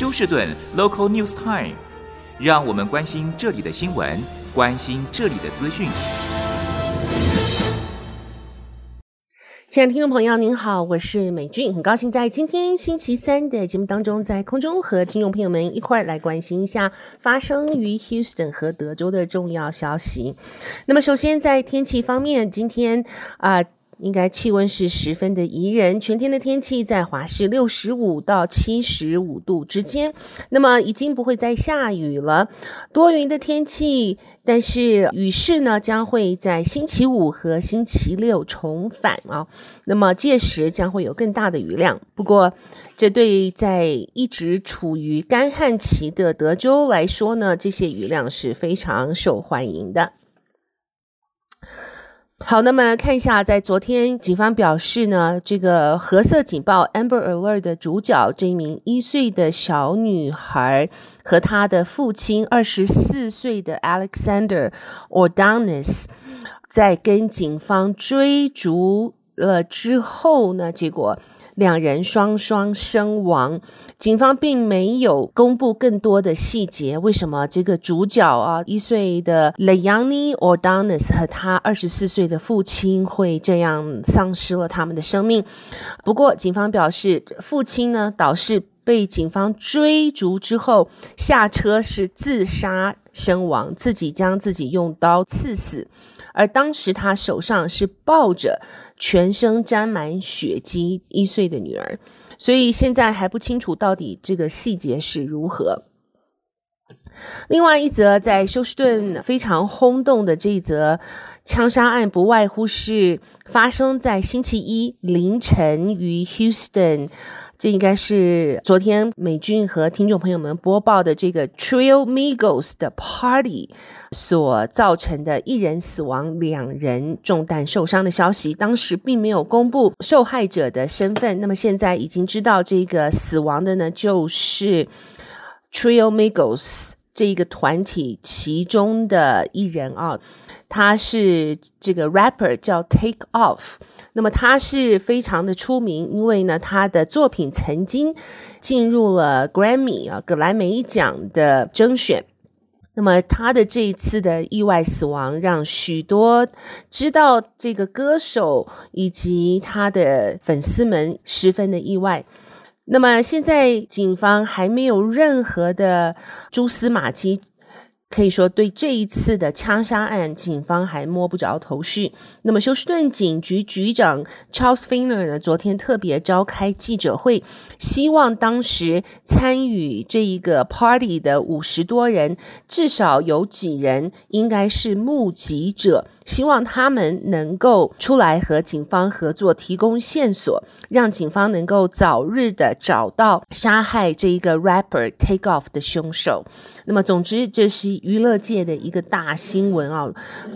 休士顿 Local News Time，让我们关心这里的新闻，关心这里的资讯。亲爱的听众朋友，您好，我是美俊，很高兴在今天星期三的节目当中，在空中和听众朋友们一块来关心一下发生于 Houston 和德州的重要消息。那么，首先在天气方面，今天啊。应该气温是十分的宜人，全天的天气在华氏六十五到七十五度之间。那么已经不会再下雨了，多云的天气，但是雨势呢将会在星期五和星期六重返啊。那么届时将会有更大的雨量。不过，这对在一直处于干旱期的德州来说呢，这些雨量是非常受欢迎的。好，那么看一下，在昨天，警方表示呢，这个褐色警报 （Amber Alert） 的主角这一名一岁的小女孩和她的父亲二十四岁的 Alexander Ordonis 在跟警方追逐了之后呢，结果。两人双双身亡，警方并没有公布更多的细节。为什么这个主角啊，一岁的 Leoni Ordonis 和他二十四岁的父亲会这样丧失了他们的生命？不过，警方表示，父亲呢倒是被警方追逐之后下车是自杀身亡，自己将自己用刀刺死。而当时他手上是抱着全身沾满血迹一岁的女儿，所以现在还不清楚到底这个细节是如何。另外一则在休斯顿非常轰动的这一则枪杀案，不外乎是发生在星期一凌晨于 Houston。这应该是昨天美君和听众朋友们播报的这个 Trio Migos 的 Party 所造成的一人死亡、两人中弹受伤的消息。当时并没有公布受害者的身份，那么现在已经知道这个死亡的呢，就是 Trio Migos 这一个团体其中的一人啊。他是这个 rapper 叫 Take Off，那么他是非常的出名，因为呢，他的作品曾经进入了 Grammy 啊，格莱美奖的征选。那么他的这一次的意外死亡，让许多知道这个歌手以及他的粉丝们十分的意外。那么现在警方还没有任何的蛛丝马迹。可以说，对这一次的枪杀案，警方还摸不着头绪。那么，休斯顿警局局长 Charles Finger 呢，昨天特别召开记者会，希望当时参与这一个 party 的五十多人，至少有几人应该是目击者。希望他们能够出来和警方合作，提供线索，让警方能够早日的找到杀害这一个 rapper Take Off 的凶手。那么，总之这是娱乐界的一个大新闻啊！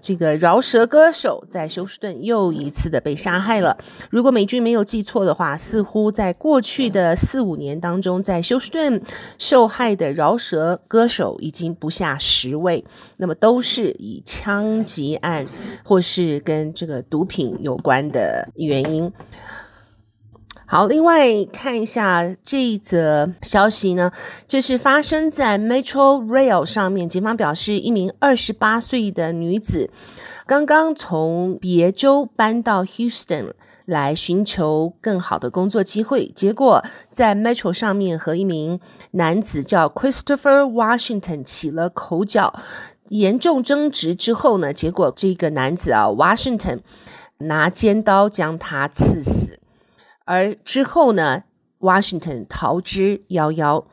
这个饶舌歌手在休斯顿又一次的被杀害了。如果美军没有记错的话，似乎在过去的四五年当中，在休斯顿受害的饶舌歌手已经不下十位，那么都是以枪击案。或是跟这个毒品有关的原因。好，另外看一下这一则消息呢，这是发生在 Metro Rail 上面。警方表示，一名二十八岁的女子刚刚从别州搬到 Houston 来寻求更好的工作机会，结果在 Metro 上面和一名男子叫 Christopher Washington 起了口角。严重争执之后呢，结果这个男子啊，Washington 拿尖刀将他刺死，而之后呢，Washington 逃之夭夭。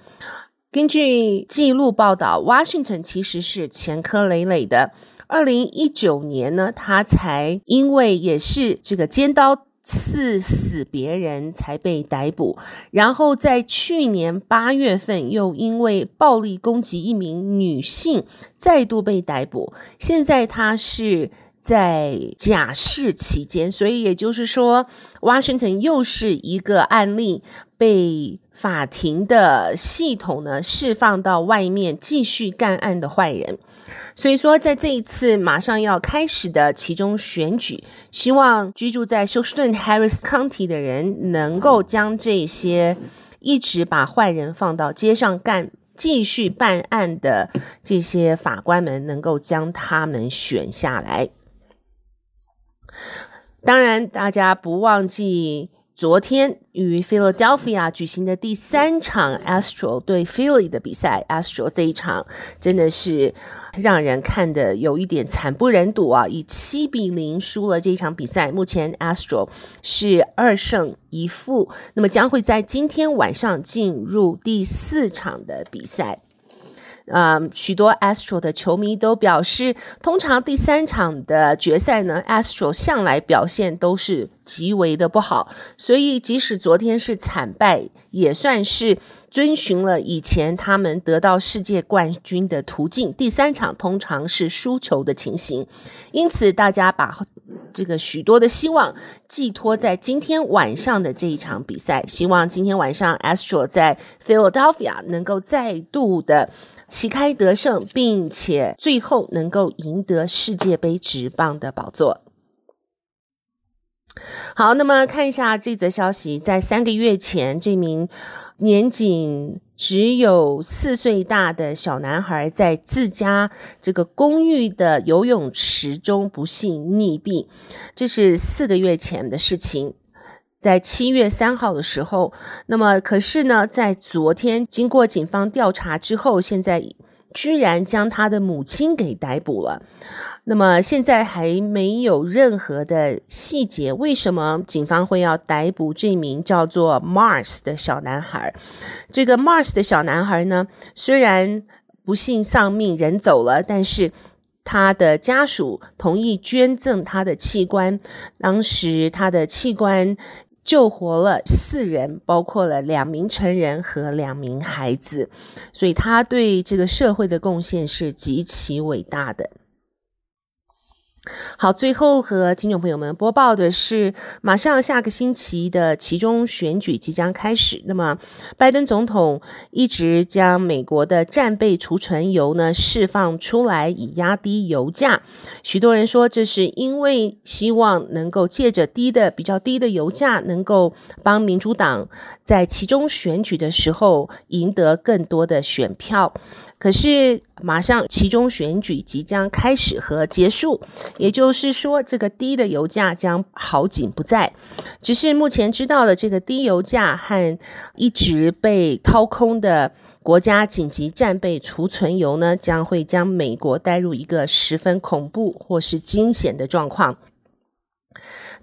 根据记录报道，Washington 其实是前科累累的。二零一九年呢，他才因为也是这个尖刀。刺死别人才被逮捕，然后在去年八月份又因为暴力攻击一名女性再度被逮捕，现在他是在假释期间，所以也就是说，Washington 又是一个案例被法庭的系统呢释放到外面继续干案的坏人。所以说，在这一次马上要开始的其中选举，希望居住在休斯顿 Harris County 的人能够将这些一直把坏人放到街上干，继续办案的这些法官们能够将他们选下来。当然，大家不忘记。昨天与 Philadelphia 举行的第三场 Astro 对 Philly 的比赛，Astro 这一场真的是让人看得有一点惨不忍睹啊！以七比零输了这一场比赛，目前 Astro 是二胜一负，那么将会在今天晚上进入第四场的比赛。嗯许多 Astro 的球迷都表示，通常第三场的决赛呢，Astro 向来表现都是极为的不好，所以即使昨天是惨败，也算是遵循了以前他们得到世界冠军的途径。第三场通常是输球的情形，因此大家把这个许多的希望寄托在今天晚上的这一场比赛，希望今天晚上 Astro 在 Philadelphia 能够再度的。旗开得胜，并且最后能够赢得世界杯职棒的宝座。好，那么看一下这则消息，在三个月前，这名年仅只有四岁大的小男孩在自家这个公寓的游泳池中不幸溺毙，这是四个月前的事情。在七月三号的时候，那么可是呢，在昨天经过警方调查之后，现在居然将他的母亲给逮捕了。那么现在还没有任何的细节，为什么警方会要逮捕这名叫做 Mars 的小男孩？这个 Mars 的小男孩呢，虽然不幸丧命，人走了，但是他的家属同意捐赠他的器官，当时他的器官。救活了四人，包括了两名成人和两名孩子，所以他对这个社会的贡献是极其伟大的。好，最后和听众朋友们播报的是，马上下个星期的其中选举即将开始。那么，拜登总统一直将美国的战备储存油呢释放出来，以压低油价。许多人说，这是因为希望能够借着低的比较低的油价，能够帮民主党在其中选举的时候赢得更多的选票。可是，马上其中选举即将开始和结束，也就是说，这个低的油价将好景不再。只是目前知道的这个低油价和一直被掏空的国家紧急战备储存油呢，将会将美国带入一个十分恐怖或是惊险的状况。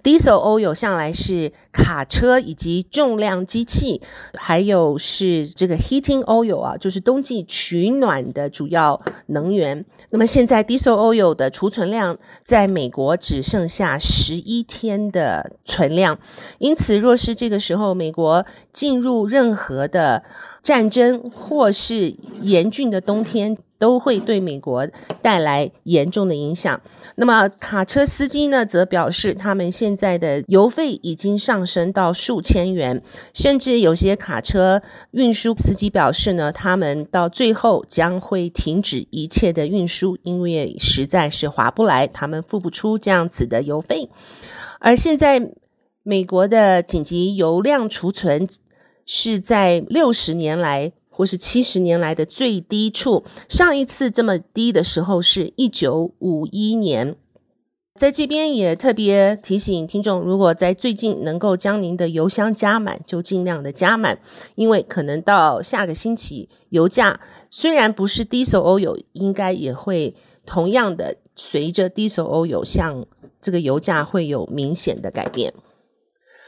Diesel oil 向来是卡车以及重量机器，还有是这个 heating oil 啊，就是冬季取暖的主要能源。那么现在 Diesel oil 的储存量在美国只剩下十一天的存量，因此若是这个时候美国进入任何的战争或是严峻的冬天，都会对美国带来严重的影响。那么卡车司机呢，则表示他们现在的油费已经上升到数千元，甚至有些卡车运输司机表示呢，他们到最后将会停止一切的运输，因为实在是划不来，他们付不出这样子的油费。而现在美国的紧急油量储存是在六十年来。或是七十年来的最低处，上一次这么低的时候是一九五一年。在这边也特别提醒听众，如果在最近能够将您的油箱加满，就尽量的加满，因为可能到下个星期，油价虽然不是 Diesel Oil，应该也会同样的随着 Diesel Oil 向这个油价会有明显的改变。